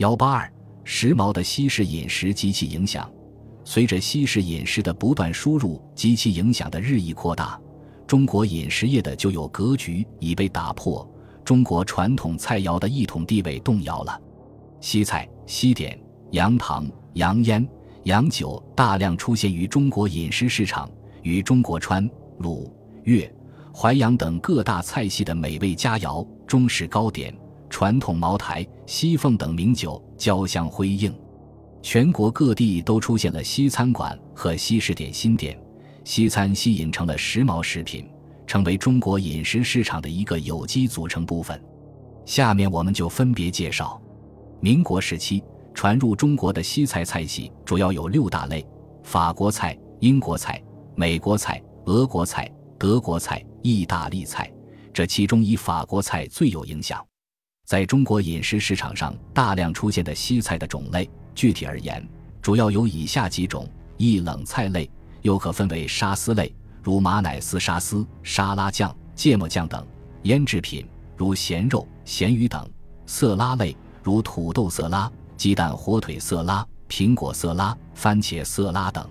幺八二，时髦的西式饮食及其影响。随着西式饮食的不断输入及其影响的日益扩大，中国饮食业的旧有格局已被打破，中国传统菜肴的一统地位动摇了。西菜、西点、洋糖、洋烟、洋酒大量出现于中国饮食市场，与中国川、鲁、粤、淮扬等各大菜系的美味佳肴、中式糕点、传统茅台、西凤等名酒交相辉映。全国各地都出现了西餐馆和西式点心店，西餐吸引成了时髦食品，成为中国饮食市场的一个有机组成部分。下面我们就分别介绍：民国时期传入中国的西菜菜系主要有六大类：法国菜、英国菜、美国菜、俄国菜、德国菜、意大利菜。这其中以法国菜最有影响。在中国饮食市场上大量出现的西菜的种类。具体而言，主要有以下几种：一、冷菜类，又可分为沙司类，如马奶丝沙司、沙拉酱、芥末酱等；腌制品，如咸肉、咸鱼等；色拉类，如土豆色拉、鸡蛋火腿色拉、苹果色拉、番茄色拉等；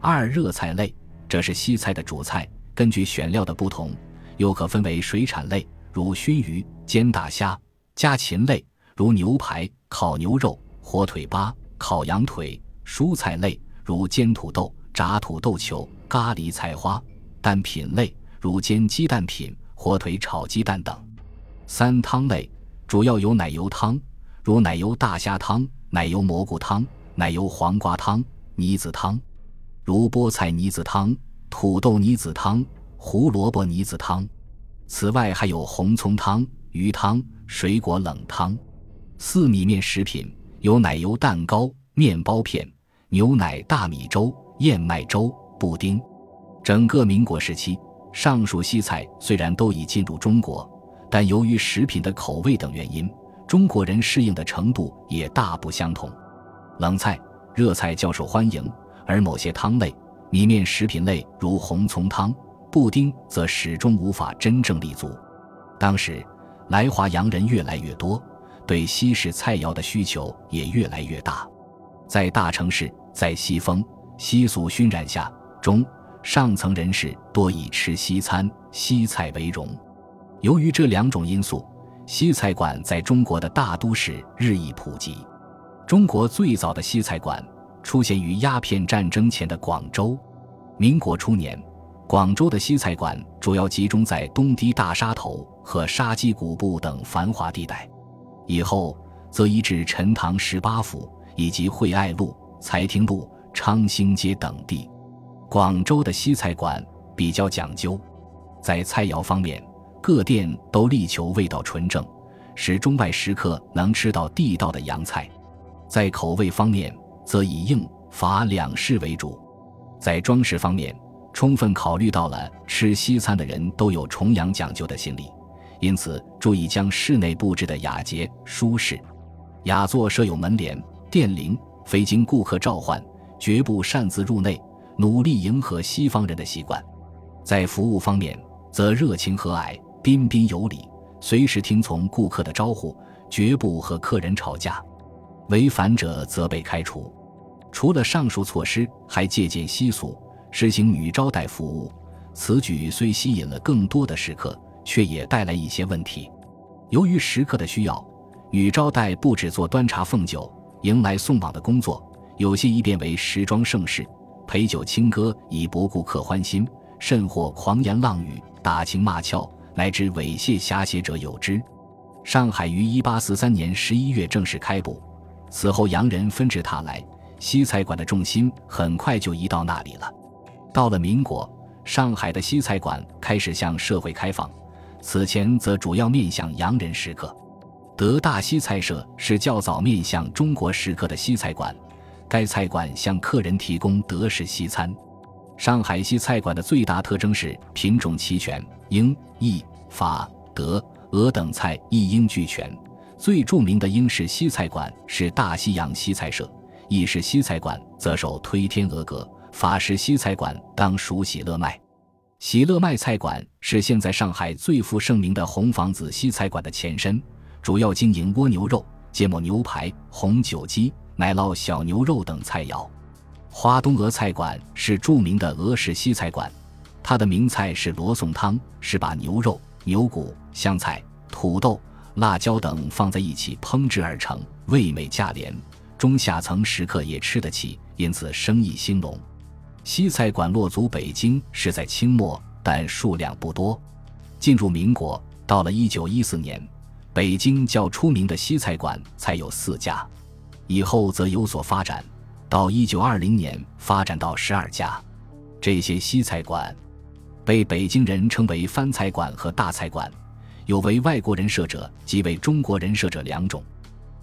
二、热菜类，这是西菜的主菜，根据选料的不同，又可分为水产类，如熏鱼、煎大虾；家禽类，如牛排、烤牛肉。火腿扒、烤羊腿，蔬菜类如煎土豆、炸土豆球、咖喱菜花；蛋品类如煎鸡蛋品、火腿炒鸡蛋等。三汤类主要有奶油汤，如奶油大虾汤、奶油蘑菇汤、奶油黄瓜汤、泥子汤，如菠菜泥子汤、土豆泥子汤、胡萝卜泥子汤。此外还有红葱汤、鱼汤、水果冷汤。四米面食品。有奶油蛋糕、面包片、牛奶大米粥、燕麦粥、布丁。整个民国时期，上述西菜虽然都已进入中国，但由于食品的口味等原因，中国人适应的程度也大不相同。冷菜、热菜较受欢迎，而某些汤类、米面食品类如红葱汤、布丁则始终无法真正立足。当时，来华洋人越来越多。对西式菜肴的需求也越来越大，在大城市，在西风西俗熏染下，中上层人士多以吃西餐、西菜为荣。由于这两种因素，西菜馆在中国的大都市日益普及。中国最早的西菜馆出现于鸦片战争前的广州。民国初年，广州的西菜馆主要集中在东堤大沙头和沙基古布等繁华地带。以后则移至陈塘十八府以及惠爱路、财亭路、昌兴街等地。广州的西菜馆比较讲究，在菜肴方面，各店都力求味道纯正，使中外食客能吃到地道的洋菜。在口味方面，则以硬法两式为主。在装饰方面，充分考虑到了吃西餐的人都有崇洋讲究的心理。因此，注意将室内布置的雅洁舒适，雅座设有门帘、电铃，非经顾客召唤，绝不擅自入内，努力迎合西方人的习惯。在服务方面，则热情和蔼、彬彬有礼，随时听从顾客的招呼，绝不和客人吵架，违反者则被开除。除了上述措施，还借鉴西俗，实行女招待服务。此举虽吸引了更多的食客。却也带来一些问题。由于食客的需要，女招待不只做端茶奉酒、迎来送往的工作，有些亦变为时装盛世，陪酒轻歌以博顾客欢心，甚或狂言浪语、打情骂俏，乃至猥亵遐写者有之。上海于一八四三年十一月正式开埠，此后洋人纷至沓来，西菜馆的重心很快就移到那里了。到了民国，上海的西菜馆开始向社会开放。此前则主要面向洋人食客，德大西菜社是较早面向中国食客的西菜馆，该菜馆向客人提供德式西餐。上海西菜馆的最大特征是品种齐全，英、意、法、德、俄等菜一应俱全。最著名的英式西菜馆是大西洋西菜社，意式西菜馆则首推天鹅阁，法式西菜馆当属喜乐麦。喜乐麦菜馆是现在上海最负盛名的红房子西菜馆的前身，主要经营蜗牛肉、芥末牛排、红酒鸡、奶酪小牛肉等菜肴。花东俄菜馆是著名的俄式西菜馆，它的名菜是罗宋汤，是把牛肉、牛骨、香菜、土豆、辣椒等放在一起烹制而成，味美价廉，中下层食客也吃得起，因此生意兴隆。西菜馆落足北京是在清末，但数量不多。进入民国，到了一九一四年，北京较出名的西菜馆才有四家，以后则有所发展，到一九二零年发展到十二家。这些西菜馆被北京人称为番菜馆和大菜馆，有为外国人设者及为中国人设者两种。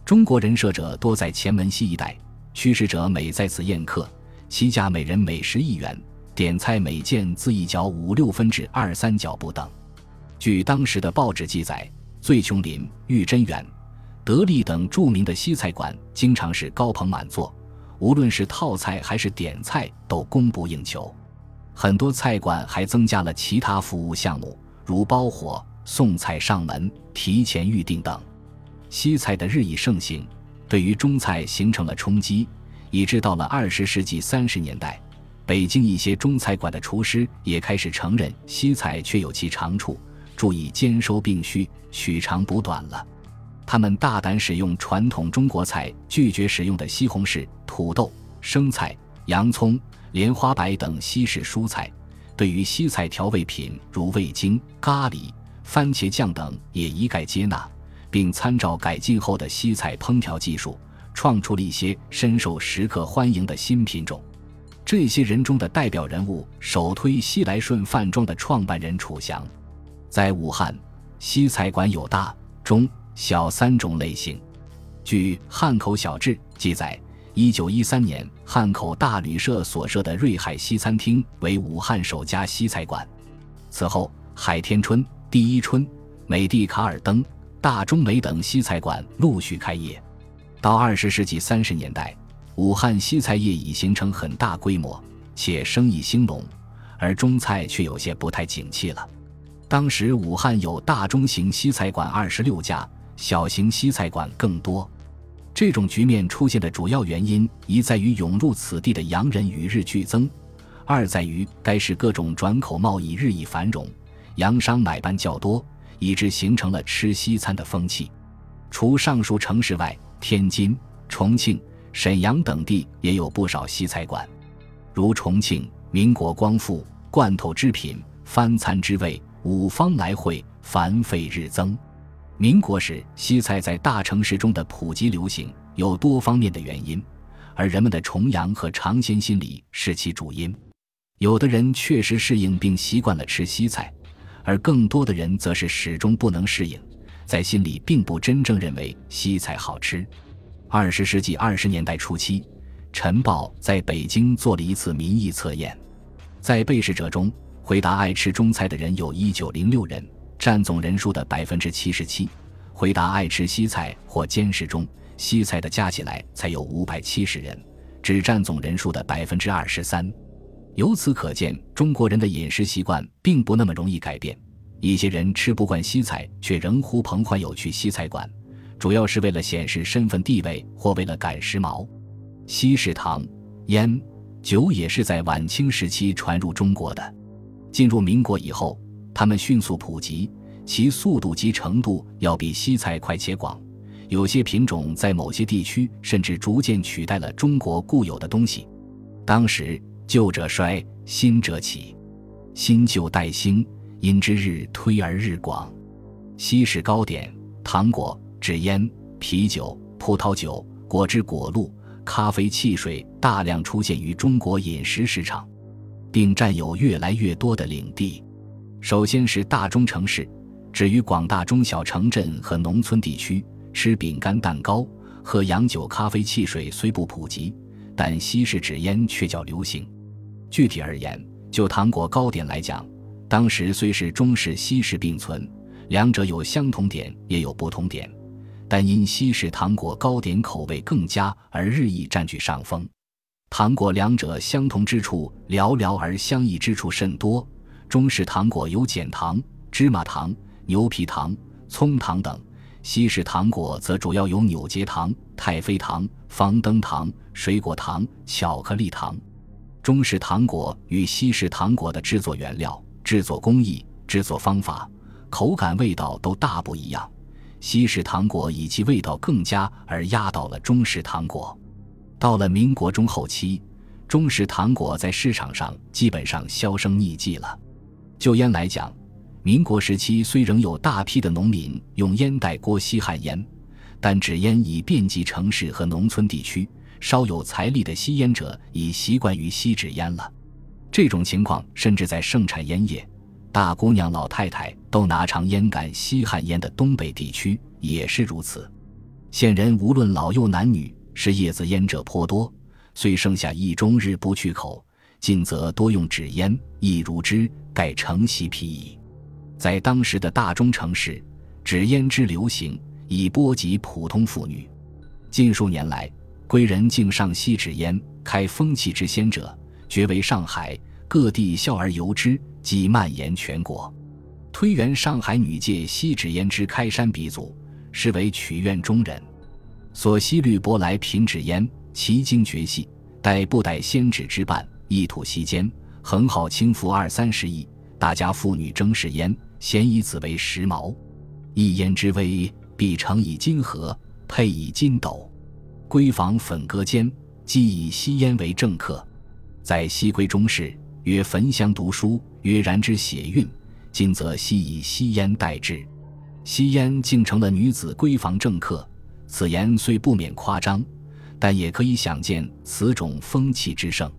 中国人设者多在前门西一带，趋势者每在此宴客。其价每人每十一元，点菜每件自一角五六分至二三角不等。据当时的报纸记载，醉琼林、玉珍园、德利等著名的西菜馆，经常是高朋满座，无论是套菜还是点菜都供不应求。很多菜馆还增加了其他服务项目，如包火、送菜上门、提前预订等。西菜的日益盛行，对于中菜形成了冲击。以致到了二十世纪三十年代，北京一些中菜馆的厨师也开始承认西菜却有其长处，注意兼收并蓄，取长补短了。他们大胆使用传统中国菜拒绝使用的西红柿、土豆、生菜、洋葱、莲花白等西式蔬菜，对于西菜调味品如味精、咖喱、番茄酱等也一概接纳，并参照改进后的西菜烹调技术。创出了一些深受食客欢迎的新品种。这些人中的代表人物，首推西来顺饭庄的创办人楚祥。在武汉，西菜馆有大、中、小三种类型。据《汉口小志》记载，一九一三年，汉口大旅社所设的瑞海西餐厅为武汉首家西菜馆。此后，海天春、第一春、美的卡尔登、大中美等西菜馆陆续开业。到二十世纪三十年代，武汉西菜业已形成很大规模，且生意兴隆，而中菜却有些不太景气了。当时武汉有大中型西菜馆二十六家，小型西菜馆更多。这种局面出现的主要原因，一在于涌入此地的洋人与日俱增，二在于该市各种转口贸易日益繁荣，洋商买办较多，以致形成了吃西餐的风气。除上述城市外，天津、重庆、沈阳等地也有不少西菜馆，如重庆民国光复罐头制品、番餐之味、五方来会，繁费日增。民国时，西菜在大城市中的普及流行有多方面的原因，而人们的崇洋和尝鲜心理是其主因。有的人确实适应并习惯了吃西菜，而更多的人则是始终不能适应。在心里并不真正认为西菜好吃。二十世纪二十年代初期，《晨报》在北京做了一次民意测验，在被试者中，回答爱吃中菜的人有一九零六人，占总人数的百分之七十七；回答爱吃西菜或兼食中西菜的加起来才有五百七十人，只占总人数的百分之二十三。由此可见，中国人的饮食习惯并不那么容易改变。一些人吃不惯西菜，却仍呼朋唤友去西菜馆，主要是为了显示身份地位或为了赶时髦。西式糖、烟、酒也是在晚清时期传入中国的。进入民国以后，它们迅速普及，其速度及程度要比西菜快且广。有些品种在某些地区甚至逐渐取代了中国固有的东西。当时旧者衰，新者起，新旧代兴。因之日推而日广，西式糕点、糖果、纸烟、啤酒、葡萄酒、果汁、果露、咖啡、汽水大量出现于中国饮食市场，并占有越来越多的领地。首先是大中城市，至于广大中小城镇和农村地区，吃饼干、蛋糕、喝洋酒、咖啡、汽水虽不普及，但西式纸烟却较流行。具体而言，就糖果糕点来讲。当时虽是中式西式并存，两者有相同点也有不同点，但因西式糖果糕点口味更佳而日益占据上风。糖果两者相同之处寥寥，而相异之处甚多。中式糖果有碱糖、芝麻糖、牛皮糖、葱糖等，西式糖果则主要有纽结糖、太妃糖、方登糖、水果糖、巧克力糖。中式糖果与西式糖果的制作原料、制作工艺、制作方法、口感、味道都大不一样。西式糖果以其味道更佳而压倒了中式糖果。到了民国中后期，中式糖果在市场上基本上销声匿迹了。就烟来讲，民国时期虽仍有大批的农民用烟袋锅吸旱烟，但纸烟已遍及城市和农村地区。稍有财力的吸烟者已习惯于吸纸烟了，这种情况甚至在盛产烟叶、大姑娘、老太太都拿长烟杆吸旱烟的东北地区也是如此。现人无论老幼男女，是叶子烟者颇多，虽剩下一终日不去口，近则多用纸烟，亦如之，盖成习皮矣。在当时的大中城市，纸烟之流行已波及普通妇女。近数年来，归人竟上吸纸烟，开风气之先者，绝为上海各地笑而由之，即蔓延全国。推原上海女界吸纸烟之开山鼻祖，是为曲院中人，所吸绿舶来品纸烟，其精绝细，待不逮仙纸之伴，一吐息间，横好轻浮二三十亿。大家妇女争试烟，咸以此为时髦。一烟之微，必成以金盒，配以金斗。闺房粉阁间，即以吸烟为正客，在西归中士，曰焚香读书，曰燃之血韵。今则悉以吸烟代之，吸烟竟成了女子闺房正客。此言虽不免夸张，但也可以想见此种风气之盛。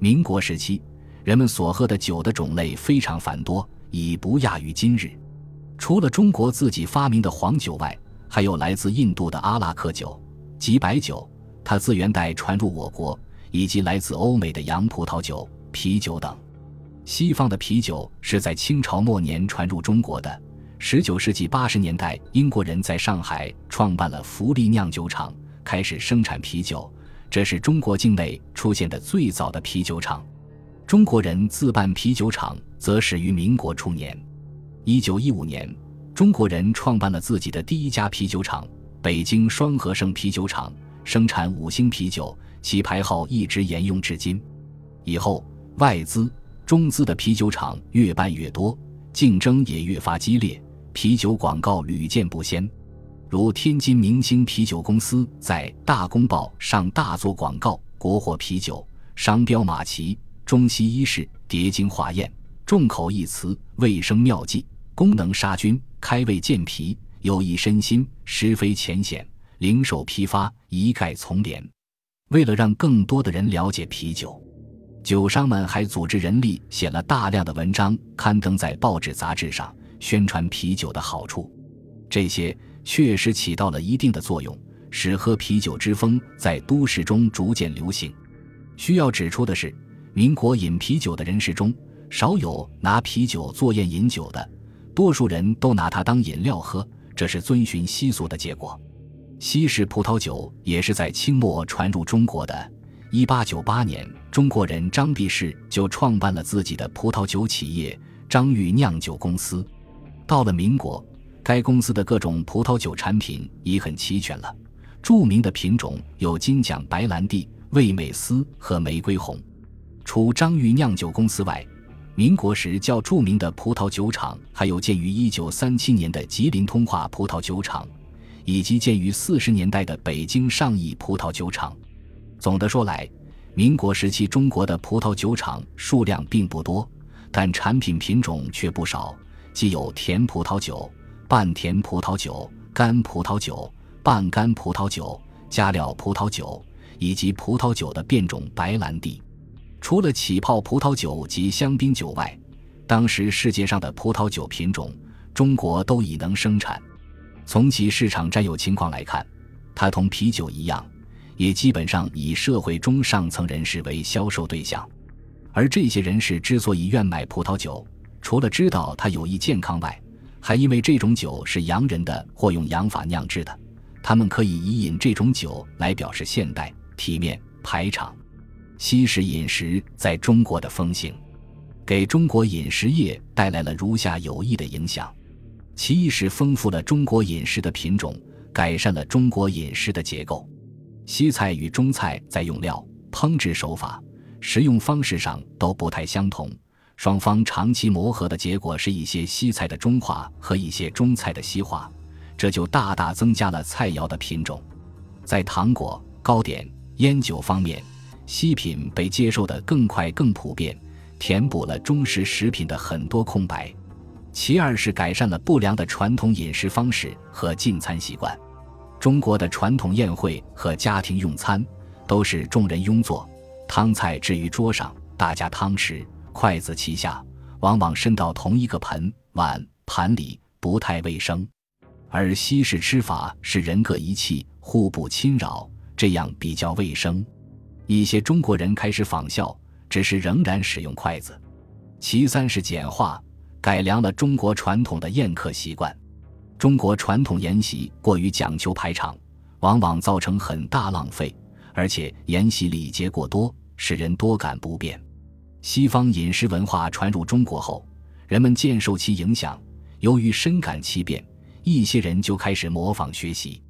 民国时期，人们所喝的酒的种类非常繁多，已不亚于今日。除了中国自己发明的黄酒外，还有来自印度的阿拉克酒。及白酒，它自元代传入我国，以及来自欧美的洋葡萄酒、啤酒等。西方的啤酒是在清朝末年传入中国的。十九世纪八十年代，英国人在上海创办了福利酿酒厂，开始生产啤酒，这是中国境内出现的最早的啤酒厂。中国人自办啤酒厂则始于民国初年。一九一五年，中国人创办了自己的第一家啤酒厂。北京双和盛啤酒厂生产五星啤酒，其牌号一直沿用至今。以后外资、中资的啤酒厂越办越多，竞争也越发激烈，啤酒广告屡见不鲜。如天津明星啤酒公司在《大公报》上大做广告，国货啤酒，商标马旗，中西医式叠精化验，众口一词，卫生妙计，功能杀菌，开胃健脾。有益身心，实非浅显。零售批发一概从廉。为了让更多的人了解啤酒，酒商们还组织人力写了大量的文章，刊登在报纸杂志上，宣传啤酒的好处。这些确实起到了一定的作用，使喝啤酒之风在都市中逐渐流行。需要指出的是，民国饮啤酒的人士中，少有拿啤酒作宴饮酒的，多数人都拿它当饮料喝。这是遵循习俗的结果。西式葡萄酒也是在清末传入中国的。一八九八年，中国人张弼士就创办了自己的葡萄酒企业张裕酿酒公司。到了民国，该公司的各种葡萄酒产品已很齐全了。著名的品种有金奖白兰地、味美思和玫瑰红。除张裕酿酒公司外，民国时较著名的葡萄酒厂，还有建于一九三七年的吉林通化葡萄酒厂，以及建于四十年代的北京上亿葡萄酒厂。总的说来，民国时期中国的葡萄酒厂数量并不多，但产品品种却不少，既有甜葡萄酒、半甜葡萄酒、干葡萄酒、半干葡萄酒、加料葡萄酒，以及葡萄酒的变种白兰地。除了起泡葡萄酒及香槟酒外，当时世界上的葡萄酒品种，中国都已能生产。从其市场占有情况来看，它同啤酒一样，也基本上以社会中上层人士为销售对象。而这些人士之所以愿买葡萄酒，除了知道它有益健康外，还因为这种酒是洋人的或用洋法酿制的，他们可以以饮这种酒来表示现代、体面、排场。西式饮食在中国的风行，给中国饮食业带来了如下有益的影响：其一是丰富了中国饮食的品种，改善了中国饮食的结构。西菜与中菜在用料、烹制手法、食用方式上都不太相同，双方长期磨合的结果是一些西菜的中化和一些中菜的西化，这就大大增加了菜肴的品种。在糖果、糕点、烟酒方面，西品被接受的更快更普遍，填补了中式食品的很多空白。其二是改善了不良的传统饮食方式和进餐习惯。中国的传统宴会和家庭用餐都是众人拥坐，汤菜置于桌上，大家汤匙、筷子齐下，往往伸到同一个盆、碗、盘里，不太卫生。而西式吃法是人各一器，互不侵扰，这样比较卫生。一些中国人开始仿效，只是仍然使用筷子。其三是简化。改良了中国传统的宴客习惯，中国传统筵席过于讲究排场，往往造成很大浪费，而且筵席礼节过多，使人多感不便。西方饮食文化传入中国后，人们渐受其影响，由于深感其变，一些人就开始模仿学习。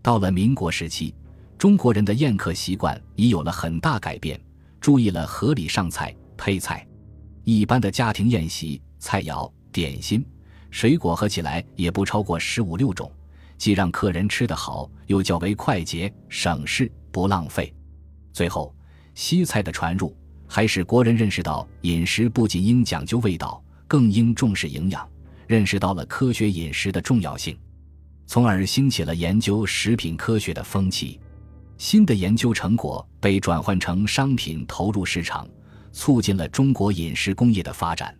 到了民国时期，中国人的宴客习惯已有了很大改变，注意了合理上菜、配菜。一般的家庭宴席。菜肴、点心、水果合起来也不超过十五六种，既让客人吃得好，又较为快捷、省事、不浪费。最后，西菜的传入，还使国人认识到饮食不仅应讲究味道，更应重视营养，认识到了科学饮食的重要性，从而兴起了研究食品科学的风气。新的研究成果被转换成商品投入市场，促进了中国饮食工业的发展。